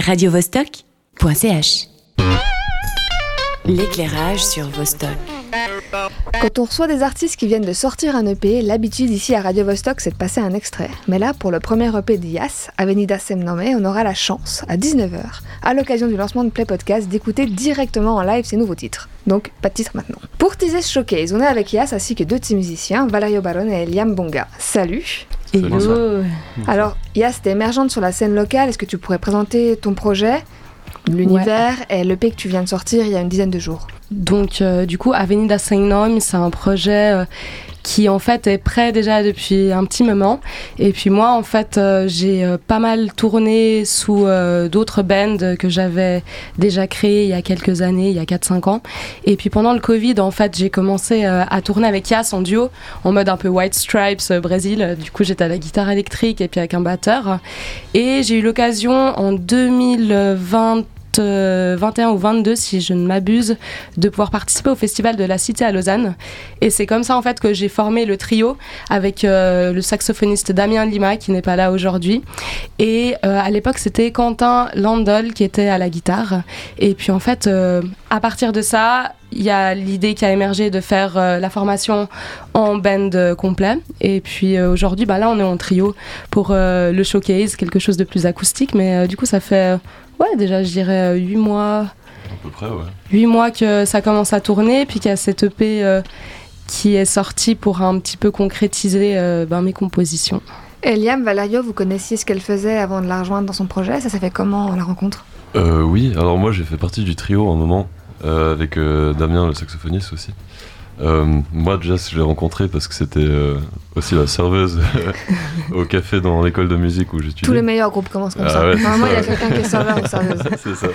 radiovostok.ch L'éclairage sur Vostok. Quand on reçoit des artistes qui viennent de sortir un EP, l'habitude ici à Radio Vostok c'est de passer un extrait. Mais là, pour le premier EP d'IAS, Avenida Semnome, on aura la chance, à 19h, à l'occasion du lancement de Play Podcast, d'écouter directement en live ses nouveaux titres. Donc, pas de titre maintenant. Pour teaser ce showcase, on est avec IAS ainsi que deux de ses musiciens, Valerio Baron et Liam Bonga. Salut Hello Alors, IAS, t'es émergente sur la scène locale, est-ce que tu pourrais présenter ton projet? L'univers et l'EP que tu viens de sortir il y a une dizaine de jours. Donc, euh, du coup, Avenida Saint-Nom, c'est un projet euh, qui en fait est prêt déjà depuis un petit moment. Et puis moi, en fait, euh, j'ai euh, pas mal tourné sous euh, d'autres bands que j'avais déjà créées il y a quelques années, il y a 4-5 ans. Et puis pendant le Covid, en fait, j'ai commencé à tourner avec Yas en duo, en mode un peu White Stripes Brésil. Du coup, j'étais à la guitare électrique et puis avec un batteur. Et j'ai eu l'occasion en 2020 21 euh, ou 22, si je ne m'abuse, de pouvoir participer au festival de la Cité à Lausanne. Et c'est comme ça en fait que j'ai formé le trio avec euh, le saxophoniste Damien Lima qui n'est pas là aujourd'hui. Et euh, à l'époque c'était Quentin Landol qui était à la guitare. Et puis en fait, à partir de ça, il y a l'idée qui a émergé de faire la formation en band complet. Et puis aujourd'hui, bah, là, on est en trio pour le showcase, quelque chose de plus acoustique. Mais du coup, ça fait Ouais, déjà, je dirais 8 euh, mois. À peu près, ouais. 8 mois que ça commence à tourner, puis qu'il y a cette EP euh, qui est sortie pour un petit peu concrétiser euh, ben, mes compositions. Eliam Valerio, vous connaissiez ce qu'elle faisait avant de la rejoindre dans son projet? Ça s'est fait comment la rencontre? Oui, alors moi j'ai fait partie du trio un moment, avec Damien le saxophoniste aussi. Euh, moi, déjà, je l'ai rencontré parce que c'était euh, aussi la serveuse au café dans l'école de musique où j'étudiais. Tous les meilleurs groupes commencent comme ah ça. Normalement, il y a quelqu'un qui est serveur ou serveuse. C'est ça.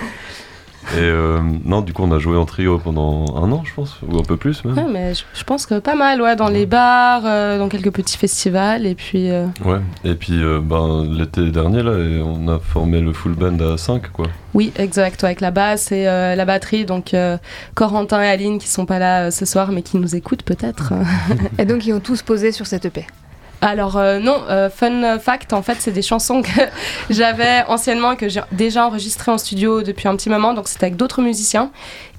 Et euh, non, du coup, on a joué en trio pendant un an, je pense, ou un peu plus même. Ouais, mais je, pense que pas mal, ouais, dans les bars, dans quelques petits festivals, et puis. Ouais, et puis ben, l'été dernier, là, on a formé le full band à 5, quoi. Oui, exact, avec la basse et la batterie, donc Corentin et Aline qui sont pas là ce soir, mais qui nous écoutent peut-être. et donc, ils ont tous posé sur cette EP alors euh, non, euh, fun fact, en fait, c'est des chansons que j'avais anciennement et que j'ai déjà enregistrées en studio depuis un petit moment, donc c'était avec d'autres musiciens.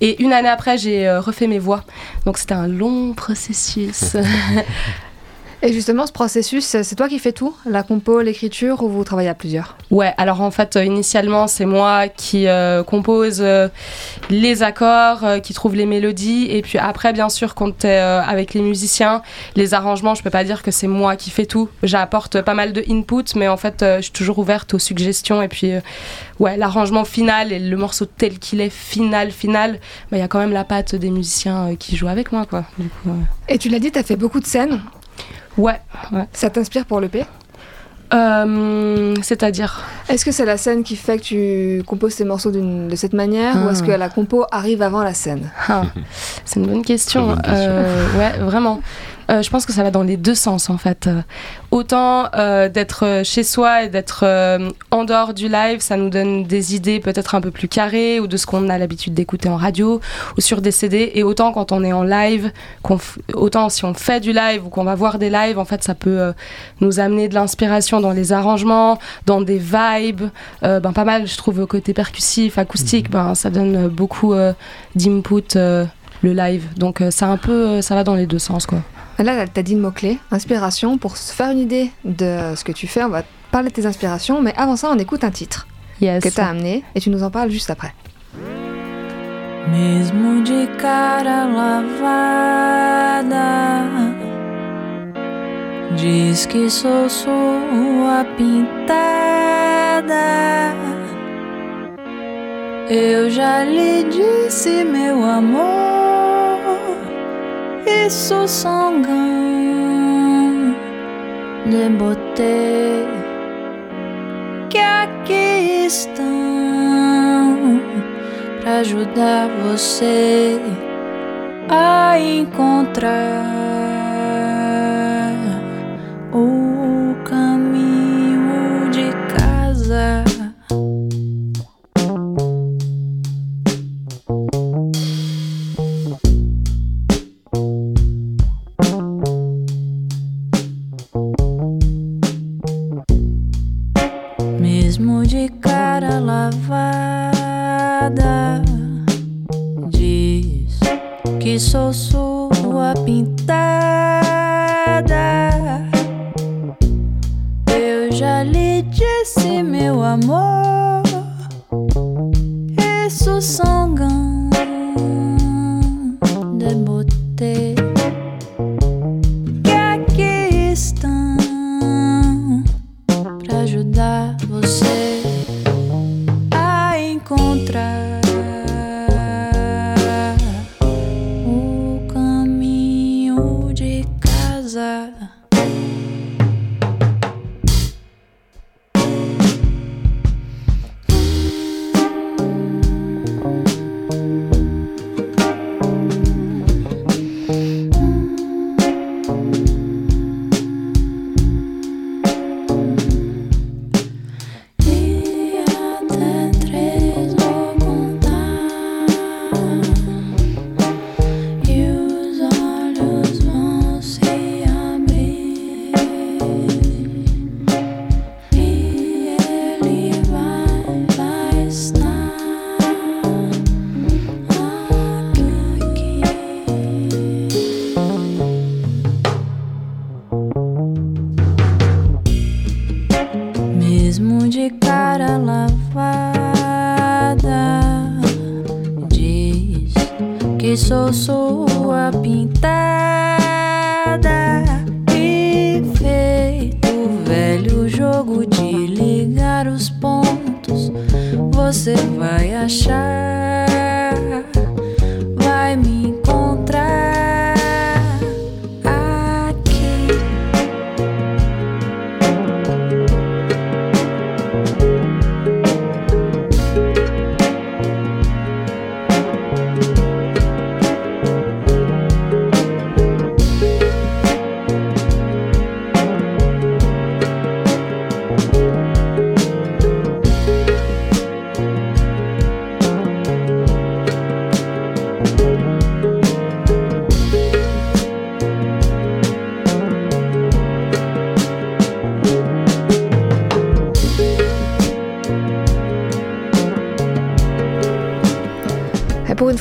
Et une année après, j'ai euh, refait mes voix. Donc c'était un long processus. Et justement, ce processus, c'est toi qui fais tout La compo, l'écriture, ou vous travaillez à plusieurs? Ouais, alors en fait, initialement, c'est moi qui euh, compose euh, les accords, euh, qui trouve les mélodies. Et puis après, bien sûr, quand tu es avec les musiciens, les arrangements, je peux pas dire que c'est moi qui fais tout. J'apporte pas mal de input, mais en fait, je suis toujours ouverte aux suggestions. Et puis, ouais, l'arrangement final et le morceau tel qu'il est, final, final, bah, il y a quand même la patte des musiciens qui jouent avec moi, quoi. Et tu l'as dit, tu as fait beaucoup de scènes Ouais. Ça t'inspire pour le euh, C'est-à-dire? Est-ce que c'est la scène qui fait que tu composes tes morceaux de cette manière ou est-ce ah. que la compo arrive avant la scène? Ah. C'est une bonne question. Euh, ouais, vraiment. Euh, je pense que ça va dans les deux sens en fait. Euh, autant euh, d'être chez soi et d'être en dehors du live, ça nous donne des idées peut-être un peu plus carrées ou de ce qu'on a l'habitude d'écouter en radio ou sur des CD. Et autant quand on est en live, autant si on fait du live ou qu'on va voir des lives, en fait, ça peut nous amener de l'inspiration dans les arrangements, dans des vibes. ben, pas mal, je trouve, côté percussif, acoustique, mhm. ben, ça donne beaucoup d'input le live. Donc ça un peu, ça va dans les deux sens quoi. Là, tu as dit le mot-clé, inspiration. Pour se faire une idée de ce que tu fais, on va parler de tes inspirations, mais avant ça, on écoute un titre yes. que tu as amené et tu nous en parles juste après. Mesmo de cara lavada, diz que sou sua pintada. Eu já lhe disse, meu amor. Isso sangue de beauté que aqui estão para ajudar você a encontrar. Cara lavada. Diz que sou sua pintada. Eu já lhe disse, meu amor. Isso sangam sou sua pintada e feito o velho jogo de ligar os pontos. Você vai achar,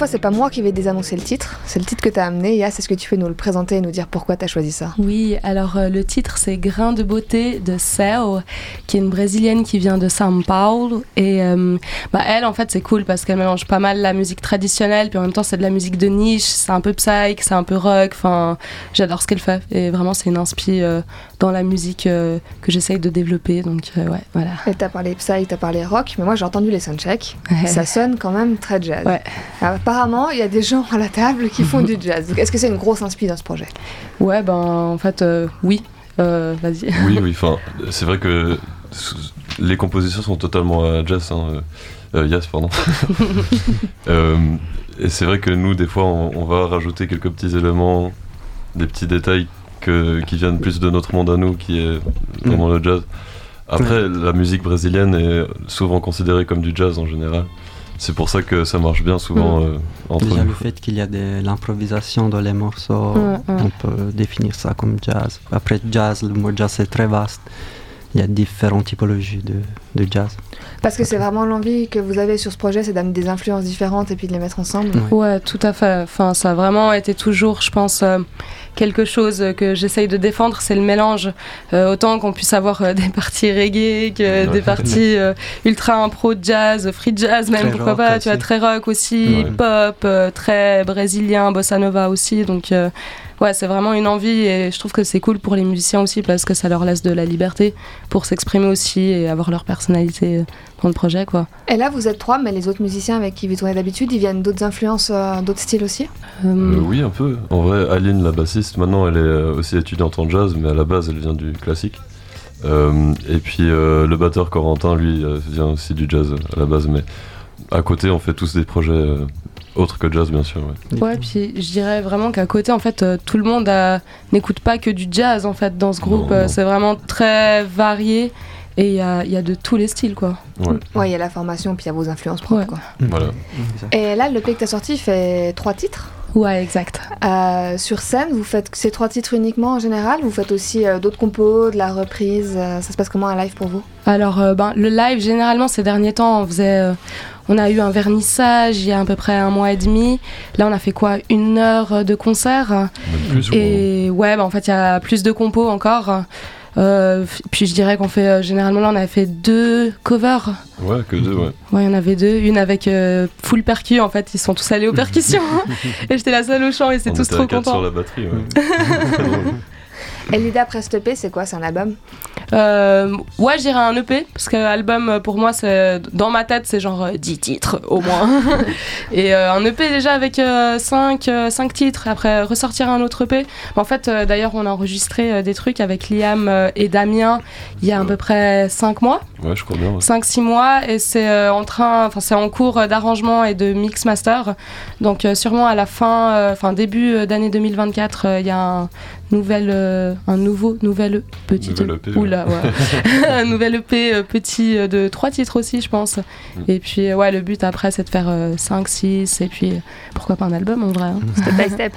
c'est pas moi qui vais désannoncer le titre, c'est le titre que t'as amené. Yas, est-ce que tu peux nous le présenter et nous dire pourquoi t'as choisi ça? Oui, alors euh, le titre c'est Grain de beauté de Céu, qui est une brésilienne qui vient de São Paulo. Et euh, bah, elle, en fait, c'est cool parce qu'elle mélange pas mal la musique traditionnelle, puis en même temps, c'est de la musique de niche, c'est un peu psych, c'est un peu rock. Enfin, j'adore ce qu'elle fait. Et vraiment, c'est une inspi euh, dans la musique que j'essaye de développer. Donc, ouais, voilà. Et t'as parlé psy, t'as parlé rock, mais moi j'ai entendu les soundchecks. Ça sonne quand même très jazz. Ouais. Alors, apparemment, il y a des gens à la table qui font du jazz. Donc, Est-ce que c'est une grosse inspi dans ce projet? Ouais, ben, en fait, euh, oui. Euh, Vas-y. Oui, oui, enfin, c'est vrai que les compositions sont totalement à jazz, hein, euh, euh, Yas, pardon. Euh, et c'est vrai que nous, des fois, on, on va rajouter quelques petits éléments, des petits détails que, qui viennent plus de notre monde à nous, qui est vraiment le jazz. Après, la musique brésilienne est souvent considérée comme du jazz en général. C'est pour ça que ça marche bien souvent euh, entre Déjà nous. le fait qu'il y a de l'improvisation dans les morceaux, Ouais, ouais. on peut définir ça comme jazz. Après jazz, le mot jazz est très vaste. Il y a différentes typologies de, de jazz. Parce que c'est vraiment l'envie que vous avez sur ce projet, c'est d'amener des influences différentes et puis de les mettre ensemble. Ouais. Ouais, tout à fait. Enfin, ça a vraiment été toujours, je pense, euh, quelque chose que j'essaye de défendre, c'est le mélange. Euh, autant qu'on puisse avoir euh, des parties reggae, que Ouais. des parties euh, ultra impro jazz, free jazz même, Très pourquoi rock pas, tu vois, aussi. très rock aussi, Ouais. pop, euh, très brésilien, bossa nova aussi. Donc, euh, ouais, c'est vraiment une envie et je trouve que c'est cool pour les musiciens aussi parce que ça leur laisse de la liberté pour s'exprimer aussi et avoir leur personnalité dans le projet, quoi. Et là, vous êtes trois, mais les autres musiciens avec qui vous tournez d'habitude, ils viennent d'autres influences, euh, d'autres styles aussi? Euh, Euh, oui, un peu. En vrai, Aline, la bassiste, maintenant, elle est euh, aussi étudiante en jazz, mais à la base, elle vient du classique. Euh, et puis euh, le batteur Corentin, lui, euh, vient aussi du jazz à la base, mais à côté, on fait tous des projets euh, autres que jazz, bien sûr. ouais. Ouais, puis je dirais vraiment qu'à côté, en fait, euh, tout le monde a- n'écoute pas que du jazz, en fait, dans ce groupe. Non, Euh, non. C'est vraiment très varié et il y a, il y a de tous les styles, quoi. Ouais. Ouais, il y a la formation, puis il y a vos influences propres. Ouais. Quoi. Voilà. Et là, le que t'as sorti fait trois titres. Ouais, exact. Euh, sur scène, vous faites ces trois titres uniquement en général Vous faites aussi euh, d'autres compos, de la reprise euh, Ça se passe comment un live pour vous? Alors, euh, ben, le live, généralement, ces derniers temps, on faisait. euh, on a eu un vernissage il y a à peu près un mois et demi. Là, on a fait quoi? Une heure de concert. Plus. Et ouais, bah, en fait, il y a plus de compos encore. Euh, puis je dirais qu'on fait euh, généralement là, on a fait deux covers. Ouais, que deux, ouais. Ouais, il y en avait deux. Une avec euh, full percu. En fait, ils sont tous allés aux percussions. et j'étais la seule au chant et c'est tous trop contents. sur la batterie, ouais. Après cet EP, c'est quoi? C'est un album? Euh, ouais, j'irais un EP parce que album euh, pour moi c'est dans ma tête c'est genre euh, 10 titres au moins. et euh, un EP déjà avec 5 titres après ressortir un autre EP. En fait euh, d'ailleurs on a enregistré euh, des trucs avec Liam euh, et Damien il y a à peu près 5 mois, Ouais, je crois bien. ouais. 5-6 mois et c'est euh, en train enfin c'est en cours euh, d'arrangement et de mix master. Donc euh, sûrement à la fin euh, enfin début euh, d'année 2024 euh, il y a un nouvel euh, un nouveau nouvel petit Nouvel EP, ouais. Oula, ouais. un nouvel EP euh, petit euh, de trois titres aussi, je pense. Mm. Et puis, ouais, le but après, c'est de faire 5, 6, et puis pourquoi pas un album en vrai. hein. Step by step.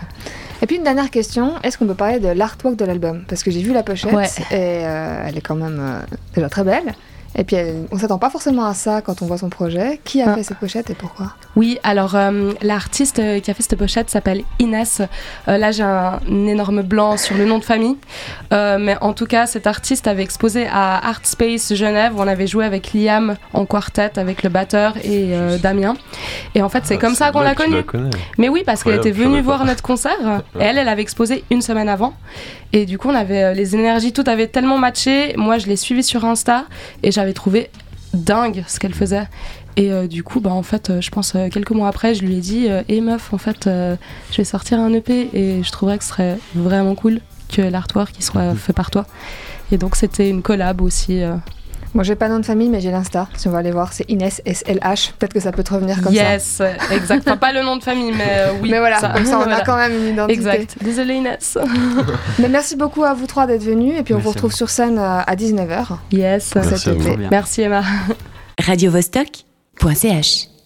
Et puis une dernière question, est-ce qu'on peut parler de l'artwork de l'album? Parce que j'ai vu la pochette Ouais. et euh, elle est quand même euh, déjà très belle. Et puis elle- on s'attend pas forcément à ça quand on voit son projet. Qui a Ah. fait cette pochette et pourquoi? Oui, alors euh, l'artiste euh, qui a fait cette pochette s'appelle Inès. Euh, là, j'ai un énorme blanc sur le nom de famille. Euh, mais en tout cas, cet artiste avait exposé à Art Space Genève où on avait joué avec Liam en quartet avec le batteur et euh, Damien. Et en fait, c'est Ah, comme ça qu'on l'a connue. Mais oui, parce qu'elle était venue voir notre concert. Et elle, elle avait exposé une semaine avant. Et du coup, on avait les énergies, tout avait tellement matché. Moi, je l'ai suivie sur Insta et j'avais trouvé dingue ce qu'elle faisait. Et euh, du coup, bah, en fait, euh, je pense euh, quelques mois après, je lui ai dit Hé meuf, en fait, je vais sortir un EP et je trouverais que ce serait vraiment cool que l'artwork qui soit fait par toi. Et donc, c'était une collab aussi. Moi j'ai pas de nom de famille mais j'ai l'Insta. Si on va aller voir, c'est Inès SLH. Peut-être que ça peut te revenir comme ça. yes, euh, exact. Enfin, pas le nom de famille, mais euh, oui. mais voilà, comme ça on a quand même une identité. Exact. Désolée Inès. Mais merci beaucoup à vous trois d'être venus et puis on Merci vous retrouve vous. sur scène euh, à 19h. Yes. pour Merci cet. Merci Emma. radiovostok.ch